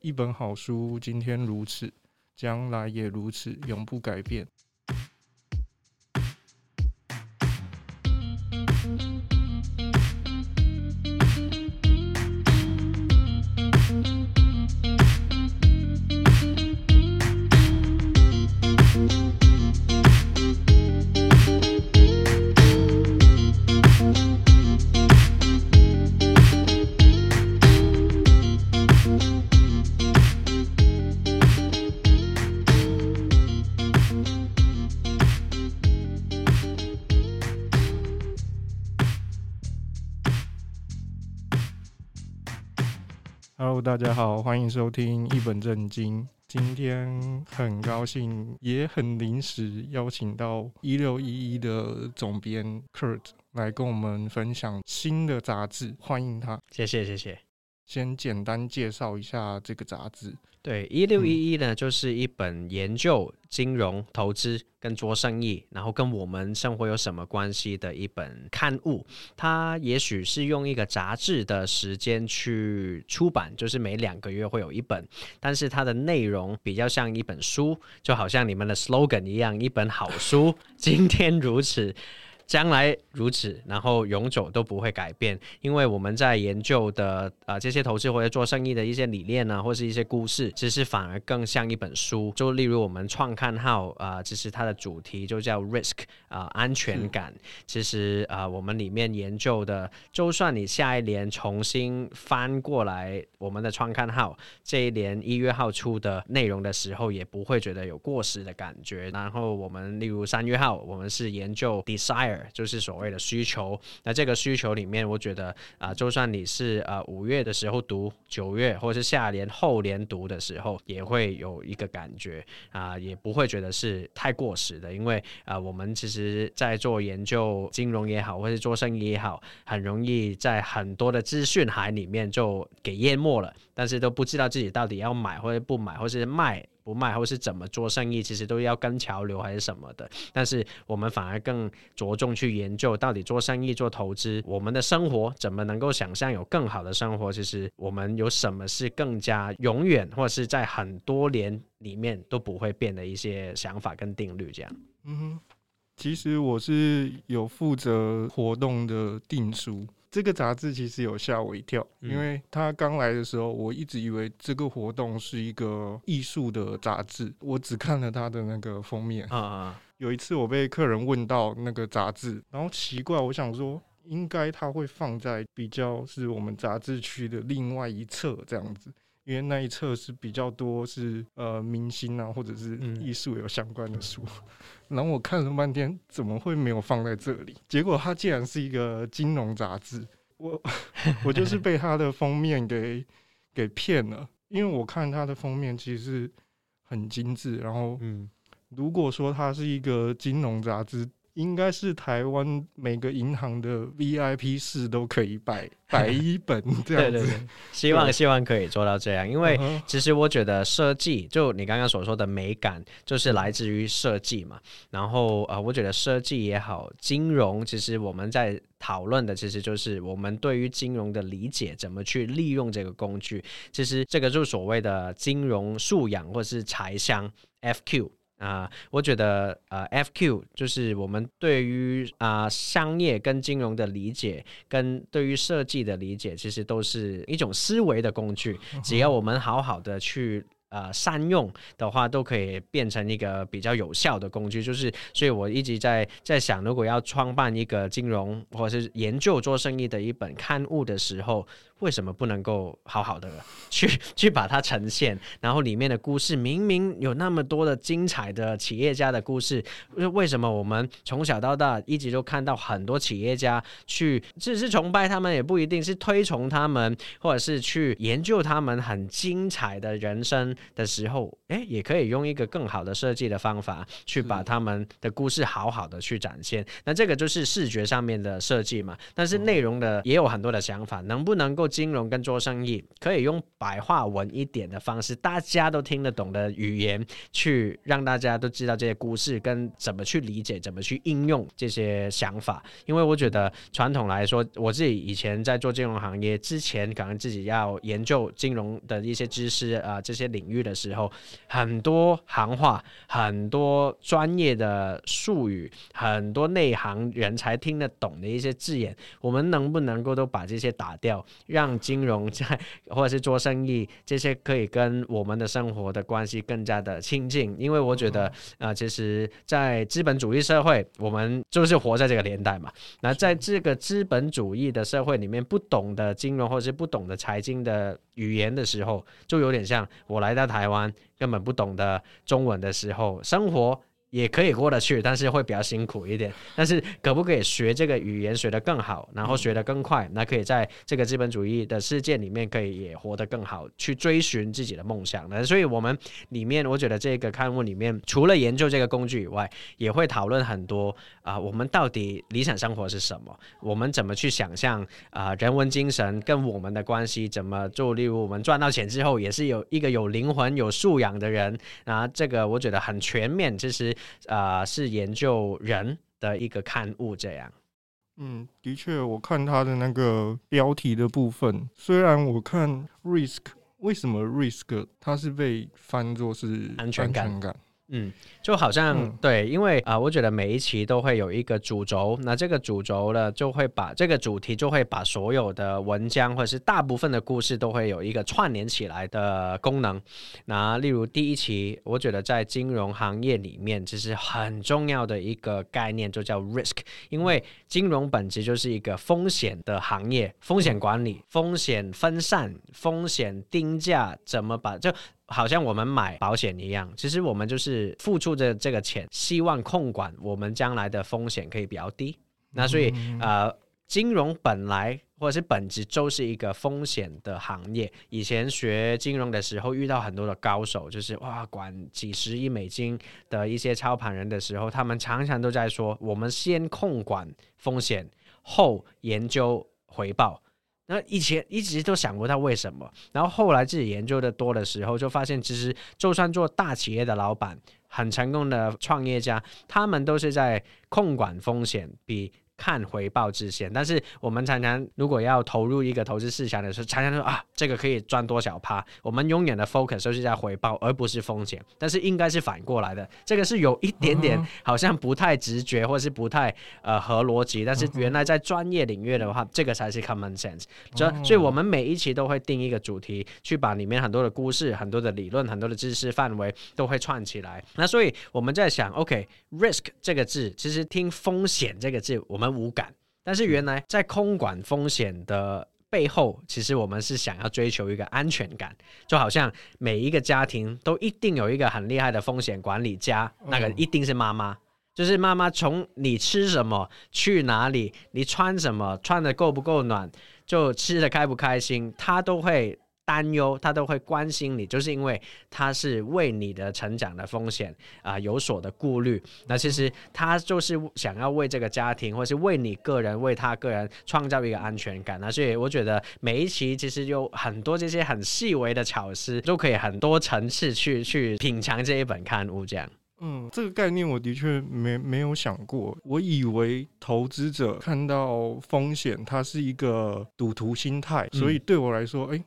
一本好书，今天如此，将来也如此，永不改变。Hello，大家好，欢迎收听一本正经。今天很高兴，也很临时邀请到一六一一的总编 Kurt 来跟我们分享新的杂志，欢迎他。谢谢，谢谢。先简单介绍一下这个杂志。对，一六一一呢，就是一本研究金融投资跟做生意，然后跟我们生活有什么关系的一本刊物。它也许是用一个杂志的时间去出版，就是每两个月会有一本，但是它的内容比较像一本书，就好像你们的 slogan 一样，一本好书，今天如此。将来如此，然后永久都不会改变，因为我们在研究的啊、呃、这些投资或者做生意的一些理念呢，或是一些故事，其实反而更像一本书。就例如我们创刊号啊、呃，其实它的主题就叫 Risk 啊、呃、安全感。其实啊、呃，我们里面研究的，就算你下一年重新翻过来我们的创刊号，这一年一月号出的内容的时候，也不会觉得有过时的感觉。然后我们例如三月号，我们是研究 Desire。就是所谓的需求，那这个需求里面，我觉得啊、就算你是呃五月的时候读，九月或是下年后年读的时候，也会有一个感觉啊、也不会觉得是太过时的，因为啊、我们其实在做研究金融也好，或是做生意也好，很容易在很多的资讯海里面就给淹没了，但是都不知道自己到底要买或者不买，或是卖。不卖，或是怎么做生意，其实都要跟潮流还是什么的。但是我们反而更着重去研究，到底做生意、做投资，我们的生活怎么能够想象有更好的生活？其实我们有什么是更加永远，或是在很多年里面都不会变的一些想法跟定律？这样。嗯哼，其实我是有负责活动的订书。这个杂志其实有吓我一跳，因为他刚来的时候，我一直以为这个活动是一个艺术的杂志，我只看了他的那个封面。啊，有一次我被客人问到那个杂志，然后奇怪，我想说应该他会放在比较是我们杂志区的另外一侧这样子。因为那一册是比较多是呃明星啊或者是艺术有相关的书，嗯，然后我看了半天，怎么会没有放在这里？结果它竟然是一个金融杂志，我 我就是被它的封面给给骗了，因为我看它的封面其实是很精致，然后嗯如果说它是一个金融杂志。应该是台湾每个银行的 VIP 室都可以摆 摆一本这样子。对对对，希望希望可以做到这样，因为其实我觉得设计，就你刚刚所说的美感，就是来自于设计嘛。然后呃，我觉得设计也好，金融其实我们在讨论的，其实就是我们对于金融的理解，怎么去利用这个工具。其实这个就是所谓的金融素养或是财商 FQ。啊、呃，我觉得呃，FQ 就是我们对于啊、呃、商业跟金融的理解，跟对于设计的理解，其实都是一种思维的工具。只要我们好好的去呃善用的话，都可以变成一个比较有效的工具。就是，所以我一直在在想，如果要创办一个金融或者是研究做生意的一本刊物的时候。为什么不能够好好的 去去把它呈现？然后里面的故事明明有那么多的精彩的企业家的故事，为什么我们从小到大一直都看到很多企业家去只是崇拜他们，也不一定是推崇他们，或者是去研究他们很精彩的人生的时候，诶，也可以用一个更好的设计的方法去把他们的故事好好的去展现。那这个就是视觉上面的设计嘛，但是内容的也有很多的想法，能不能够金融跟做生意，可以用白话文一点的方式，大家都听得懂的语言，去让大家都知道这些故事跟怎么去理解，怎么去应用这些想法。因为我觉得传统来说，我自己以前在做金融行业之前，可能自己要研究金融的一些知识啊、这些领域的时候，很多行话，很多专业的术语，很多内行人才听得懂的一些字眼，我们能不能够都把这些打掉，金融在或者是做生意这些可以跟我们的生活的关系更加的亲近？因为我觉得啊、呃，其实，在资本主义社会，我们就是活在这个年代嘛。那在这个资本主义的社会里面，不懂的金融或者是不懂的财经的语言的时候，就有点像我来到台湾根本不懂的中文的时候，生活。也可以过得去，但是会比较辛苦一点。但是可不可以学这个语言学得更好，然后学得更快？那可以在这个资本主义的世界里面，可以也活得更好，去追寻自己的梦想。那所以我们里面，我觉得这个刊物里面，除了研究这个工具以外，也会讨论很多啊、我们到底理想生活是什么？我们怎么去想象啊、人文精神跟我们的关系怎么做？例如我们赚到钱之后，也是有一个有灵魂、有素养的人。那这个我觉得很全面，其实。啊、呃，是研究人的一个刊物，这样。嗯，的确，我看他的那个标题的部分，虽然我看 risk，为什么 risk 它是被翻作是安全感？嗯，就好像、嗯、对，因为啊、呃，我觉得每一期都会有一个主轴，那这个主轴呢，就会把这个主题就会把所有的文章或者是大部分的故事都会有一个串联起来的功能。那例如第一期，我觉得在金融行业里面，其实很重要的一个概念就叫 risk，因为金融本质就是一个风险的行业，风险管理、风险分散、风险定价，怎么把就。好像我们买保险一样，其实我们就是付出的这个钱，希望控管我们将来的风险可以比较低。那所以，呃，金融本来或者是本质就是一个风险的行业。以前学金融的时候，遇到很多的高手，就是哇，管几十亿美金的一些操盘人的时候，他们常常都在说，我们先控管风险，后研究回报。那以前一直都想过他为什么，然后后来自己研究的多的时候，就发现其实就算做大企业的老板，很成功的创业家，他们都是在控管风险比。看回报之先，但是我们常常如果要投入一个投资市场的时候，常常说啊，这个可以赚多少趴？我们永远的 focus 都是在回报，而不是风险。但是应该是反过来的，这个是有一点点 好像不太直觉，或是不太呃合逻辑。但是原来在专业领域的话，这个才是 common sense。所以，所以我们每一期都会定一个主题，去把里面很多的故事、很多的理论、很多的知识范围都会串起来。那所以我们在想，OK，risk、okay, 这个字，其实听风险这个字，我们。无感，但是原来在空管风险的背后，其实我们是想要追求一个安全感，就好像每一个家庭都一定有一个很厉害的风险管理家，那个一定是妈妈，就是妈妈从你吃什么、去哪里、你穿什么、穿的够不够暖、就吃的开不开心，她都会。担忧，他都会关心你，就是因为他是为你的成长的风险啊、有所的顾虑。那其实他就是想要为这个家庭，或是为你个人，为他个人创造一个安全感。那所以我觉得每一期其实有很多这些很细微的巧思，都可以很多层次去去品尝这一本刊物。这样，嗯，这个概念我的确没没有想过。我以为投资者看到风险，它是一个赌徒心态，所以对我来说，哎。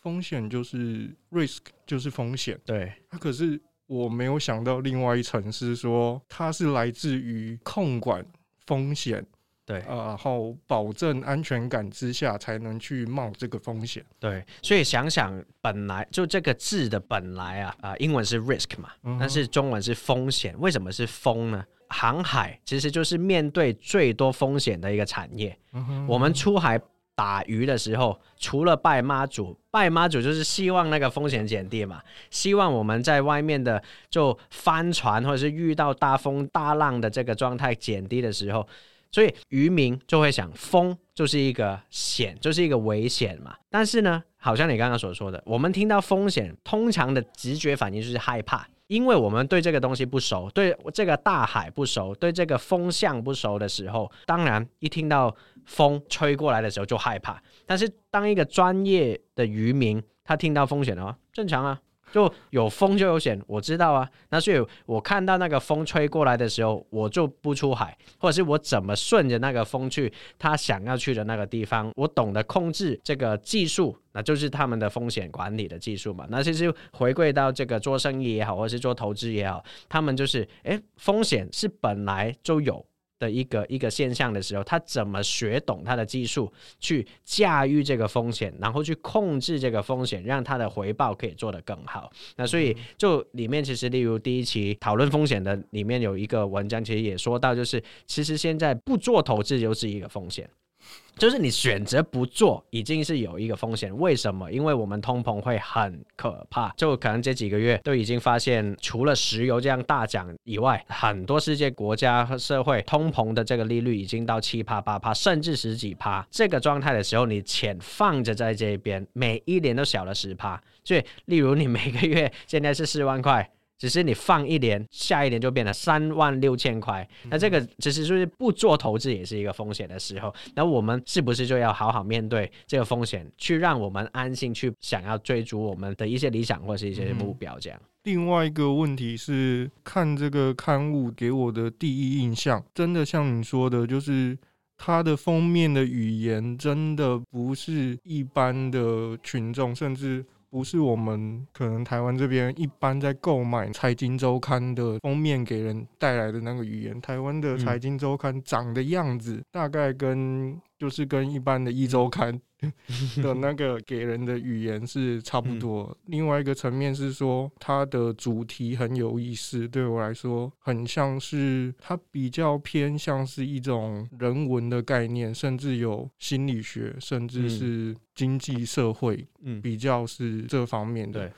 风险就是 risk，就是风险。对，它可是我没有想到另外一层是说，它是来自于控管风险，对，然后保证安全感之下才能去冒这个风险。对，所以想想本来就这个字的本来啊啊，英文是 risk 嘛，嗯、但是中文是风险。为什么是风呢？航海其实就是面对最多风险的一个产业。嗯、我们出海。打鱼的时候，除了拜妈祖，拜妈祖就是希望那个风险减低嘛，希望我们在外面的就翻船或者是遇到大风大浪的这个状态减低的时候，所以渔民就会想，风就是一个险，就是一个危险嘛。但是呢，好像你刚刚所说的，我们听到风险，通常的直觉反应就是害怕。因为我们对这个东西不熟，对这个大海不熟，对这个风向不熟的时候，当然一听到风吹过来的时候就害怕。但是当一个专业的渔民，他听到风险的话，正常啊。就有风就有险，我知道啊。那所以我看到那个风吹过来的时候，我就不出海，或者是我怎么顺着那个风去他想要去的那个地方，我懂得控制这个技术，那就是他们的风险管理的技术嘛。那其实回归到这个做生意也好，或是做投资也好，他们就是，诶，风险是本来就有。的一个一个现象的时候，他怎么学懂他的技术，去驾驭这个风险，然后去控制这个风险，让他的回报可以做得更好。那所以就里面其实，例如第一期讨论风险的里面有一个文章，其实也说到，就是其实现在不做投资就是一个风险。就是你选择不做，已经是有一个风险。为什么？因为我们通膨会很可怕，就可能这几个月都已经发现，除了石油这样大涨以外，很多世界国家和社会通膨的这个利率已经到七趴、八趴，甚至十几趴。这个状态的时候，你钱放着在这边，每一年都小了十趴。所以，例如你每个月现在是四万块。只是你放一年，下一年就变了三万六千块。那这个其实就是不做投资也是一个风险的时候。那我们是不是就要好好面对这个风险，去让我们安心去想要追逐我们的一些理想或是一些目标？这样。另外一个问题是，看这个刊物给我的第一印象，真的像你说的，就是它的封面的语言真的不是一般的群众，甚至。不是我们可能台湾这边一般在购买财经周刊的封面给人带来的那个语言，台湾的财经周刊长的样子大概跟。就是跟一般的一周刊 的那个给人的语言是差不多。另外一个层面是说，它的主题很有意思，对我来说很像是它比较偏向是一种人文的概念，甚至有心理学，甚至是经济社会，嗯比较是这方面的。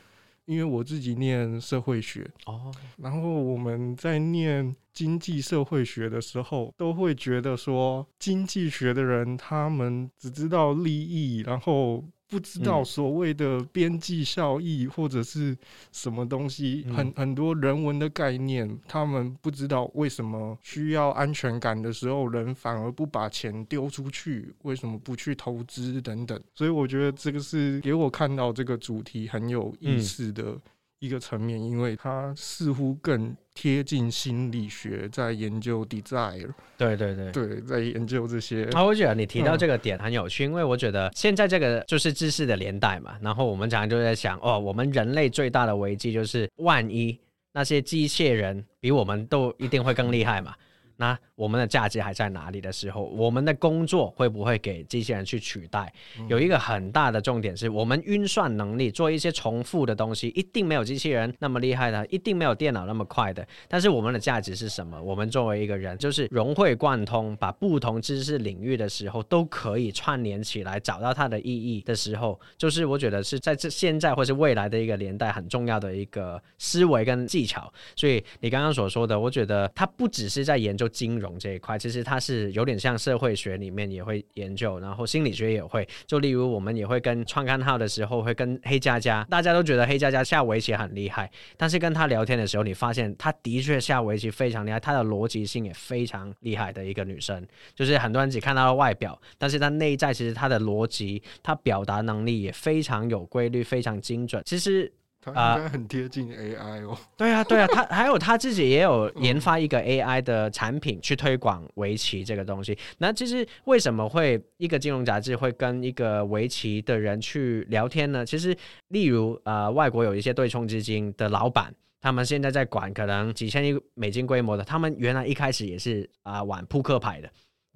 因为我自己念社会学哦，然后我们在念经济社会学的时候，都会觉得说，经济学的人他们只知道利益，然后。不知道所谓的边际效益或者是什么东西，很很多人文的概念，他们不知道为什么需要安全感的时候，人反而不把钱丢出去，为什么不去投资等等。所以我觉得这个是给我看到这个主题很有意思的。一个层面，因为它似乎更贴近心理学，在研究 desire。对对对对，在研究这些。啊，我觉得你提到这个点很有趣，嗯，因为我觉得现在这个就是知识的年代嘛。然后我们常常就在想，哦，我们人类最大的危机就是，万一那些机械人比我们都一定会更厉害嘛。那我们的价值还在哪里的时候，我们的工作会不会给机器人去取代？有一个很大的重点是我们运算能力，做一些重复的东西，一定没有机器人那么厉害的，一定没有电脑那么快的。但是我们的价值是什么？我们作为一个人，就是融会贯通，把不同知识领域的时候都可以串联起来，找到它的意义的时候，就是我觉得是在这现在或是未来的一个年代很重要的一个思维跟技巧。所以你刚刚所说的，我觉得它不只是在研究金融。这一块其实它是有点像社会学里面也会研究，然后心理学也会。就例如我们也会跟创刊号的时候会跟黑佳佳，大家都觉得黑佳佳下围棋很厉害，但是跟他聊天的时候，你发现他的确下围棋非常厉害，他的逻辑性也非常厉害的一个女生。就是很多人只看到了外表，但是她内在其实她的逻辑、她表达能力也非常有规律，非常精准。其实。他应该很贴近 AI 哦。对啊，对啊，他还有他自己也有 研发一个 AI 的产品去推广围棋这个东西。那其实为什么会一个金融杂志会跟一个围棋的人去聊天呢？其实，例如呃，外国有一些对冲基金的老板，他们现在在管可能几千亿美金规模的，他们原来一开始也是啊、呃、玩扑克牌的。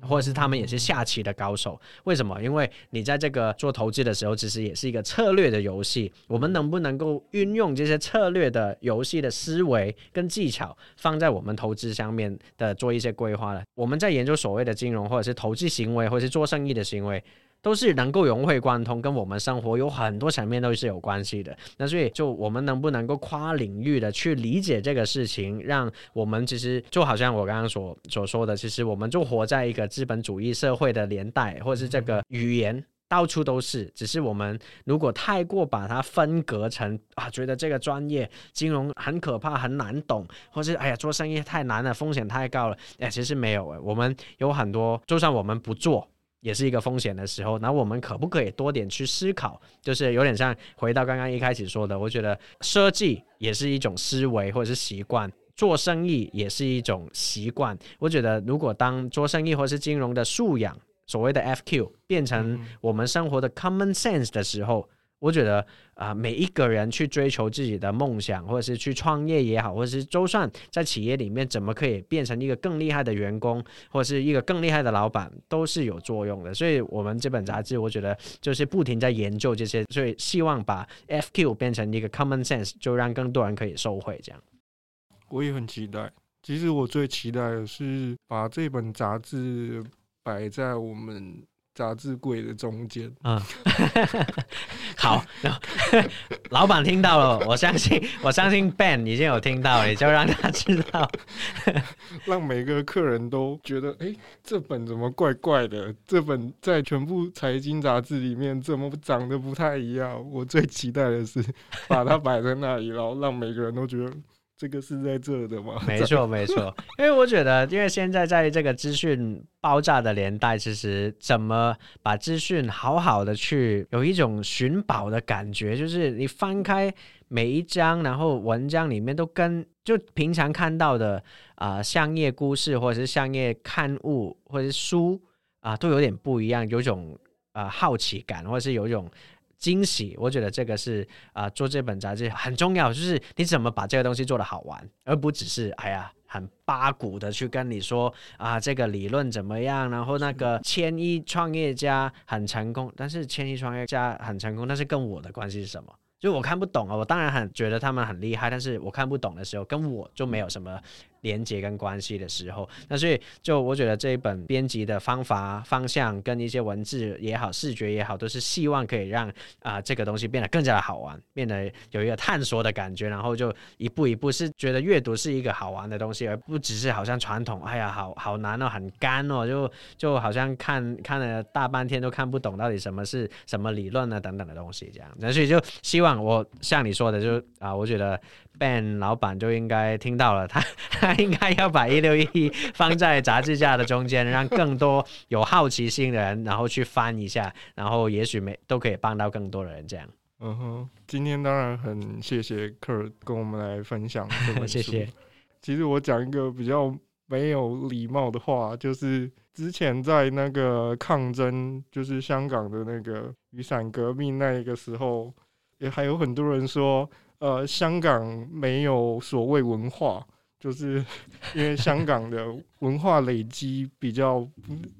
或者是他们也是下棋的高手，为什么？因为你在这个做投资的时候，其实也是一个策略的游戏。我们能不能够运用这些策略的游戏的思维跟技巧，放在我们投资上面的做一些规划呢？我们在研究所谓的金融，或者是投资行为，或者是做生意的行为。都是能够融会贯通，跟我们生活有很多层面都是有关系的。那所以，就我们能不能够跨领域的去理解这个事情，让我们其实就好像我刚刚所所说的，其实我们就活在一个资本主义社会的年代，或者是这个语言到处都是，只是我们如果太过把它分隔成啊，觉得这个专业金融很可怕、很难懂，或是哎呀做生意太难了、风险太高了，哎，其实没有诶，我们有很多，就算我们不做，也是一个风险的时候，那我们可不可以多点去思考？就是有点像回到刚刚一开始说的，我觉得设计也是一种思维或者是习惯，做生意也是一种习惯。我觉得如果当做生意或是金融的素养。所谓的 FQ 变成我们生活的 common sense 的时候，我觉得啊、每一个人去追求自己的梦想，或者是去创业也好，或者是就算在企业里面怎么可以变成一个更厉害的员工，或者是一个更厉害的老板，都是有作用的。所以，我们这本杂志，我觉得就是不停在研究这些，所以希望把 FQ 变成一个 common sense，就让更多人可以受惠。这样，我也很期待。其实我最期待的是把这本杂志。摆在我们杂志柜的中间。嗯，好，老板听到了，我相信，我相信 Ben 已经有听到，你就让他知道，让每个客人都觉得，哎、欸，这本怎么怪怪的？这本在全部财经杂志里面怎么长得不太一样？我最期待的是把它摆在那里，然后让每个人都觉得。这个是在这的吗？没错，没错。因为我觉得，因为现在在这个资讯爆炸的年代，其实怎么把资讯好好的去有一种寻宝的感觉，就是你翻开每一章，然后文章里面都跟就平常看到的啊、商业故事或者是商业刊物或者是书啊、都有点不一样，有种啊、好奇感，或者是有一种。惊喜，我觉得这个是啊、做这本杂志很重要，就是你怎么把这个东西做得好玩，而不只是哎呀很八股的去跟你说啊这个理论怎么样，然后那个千亿创业家很成功，但是千亿创业家很成功，但是跟我的关系是什么？就我看不懂啊，我当然很觉得他们很厉害，但是我看不懂的时候，跟我就没有什么。连接跟关系的时候，那所以就我觉得这一本编辑的方法方向跟一些文字也好，视觉也好，都是希望可以让啊、这个东西变得更加的好玩，变得有一个探索的感觉，然后就一步一步是觉得阅读是一个好玩的东西，而不只是好像传统，哎呀，好好难哦，很干哦，就就好像看看了大半天都看不懂到底什么是什么理论啊等等的东西这样，那所以就希望我像你说的，就啊，我觉得。Ben 老板就应该听到了，他 他应该要把一六一放在杂志架的中间，让更多有好奇心的人，然后去翻一下，然后也许没都可以帮到更多的人。这样，嗯哼，今天当然很谢谢 Kurt 跟我们来分享这本书。谢谢。其实我讲一个比较没有礼貌的话，就是之前在那个抗争，就是香港的那个雨伞革命那一个时候，也还有很多人说。呃，香港没有所谓文化，就是 因为香港的文化累积比较，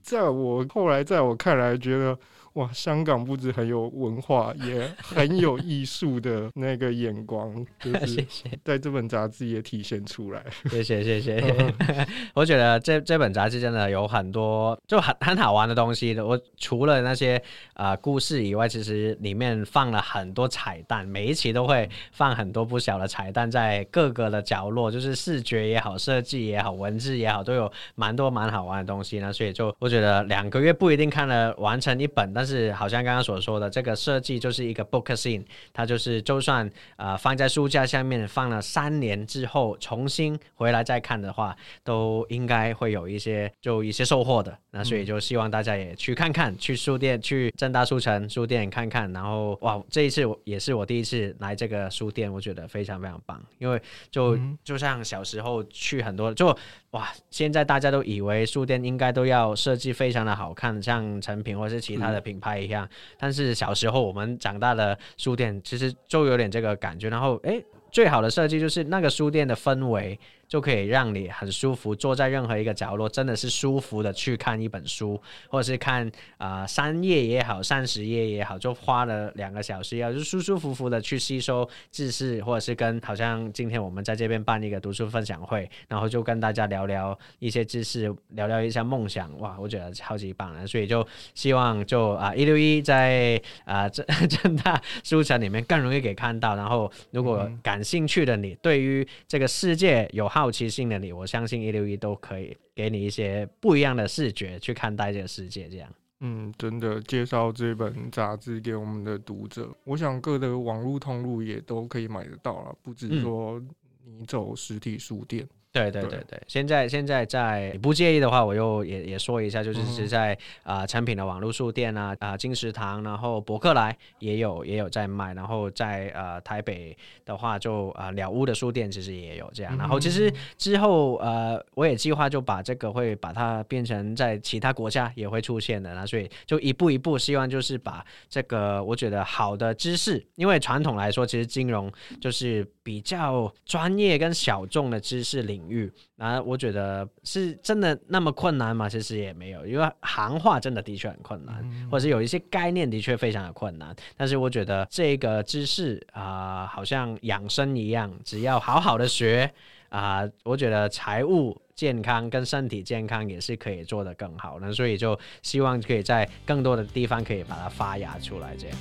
在我后来在我看来觉得。哇，香港不止很有文化，也很有艺术的那个眼光，就是在这本杂志也体现出来。谢谢谢谢，我觉得这这本杂志真的有很多就很很好玩的东西的。我除了那些啊、呃、故事以外，其实里面放了很多彩蛋，每一期都会放很多不小的彩蛋在各个的角落，就是视觉也好，设计也好，文字也好，都有蛮多蛮好玩的东西呢。所以就我觉得两个月不一定看了完成一本，但但是好像刚刚所说的这个设计就是一个 book scene，它就是就算啊、呃、放在书架下面放了三年之后重新回来再看的话，都应该会有一些就一些收获的。那所以就希望大家也去看看，去书店去正大书城书店看看。然后哇，这一次也是我第一次来这个书店，我觉得非常非常棒，因为就就像小时候去很多就。哇！现在大家都以为书店应该都要设计非常的好看，像成品或是其他的品牌一样。但是小时候我们长大的书店，其实就有点这个感觉。然后，诶，最好的设计就是那个书店的氛围。就可以让你很舒服，坐在任何一个角落，真的是舒服的去看一本书，或者是看啊、呃、三页也好，三十页也好，就花了两个小时，要就舒舒服服的去吸收知识，或者是跟好像今天我们在这边办一个读书分享会，然后就跟大家聊聊一些知识，聊聊一下梦想，哇，我觉得超级棒的，所以就希望就啊一六一在啊这 正大书城里面更容易给看到，然后如果感兴趣的你，对于这个世界有好奇心的你，我相信一六一都可以给你一些不一样的视觉去看待这个世界。这样，嗯，真的介绍这本杂志给我们的读者，我想各的网络通路也都可以买得到了，不止说你走实体书店。对对对。对，现在现在在你不介意的话，我又也也说一下，就是是在啊、嗯呃、诚品的网络书店啊啊、呃、金石堂，然后博客来也有也有在卖，然后在呃台北的话就啊了、呃、屋的书店其实也有这样，然后其实之后呃我也计划就把这个会把它变成在其他国家也会出现的，那所以就一步一步希望就是把这个我觉得好的知识，因为传统来说其实金融就是比较专业跟小众的知识领域。领域，那我觉得是真的那么困难吗？其实也没有，因为行话真的的确很困难，嗯、或者是有一些概念的确非常的困难。但是我觉得这个知识啊、呃，好像养生一样，只要好好的学啊、呃，我觉得财务健康跟身体健康也是可以做得更好。那所以就希望可以在更多的地方可以把它发芽出来，这样。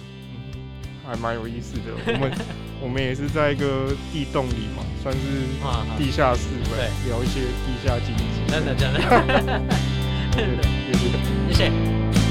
还蛮有意思的，我们我们也是在一个地洞里嘛，算是地下室，呗，聊一些地下经济，真的真的，真的，谢谢。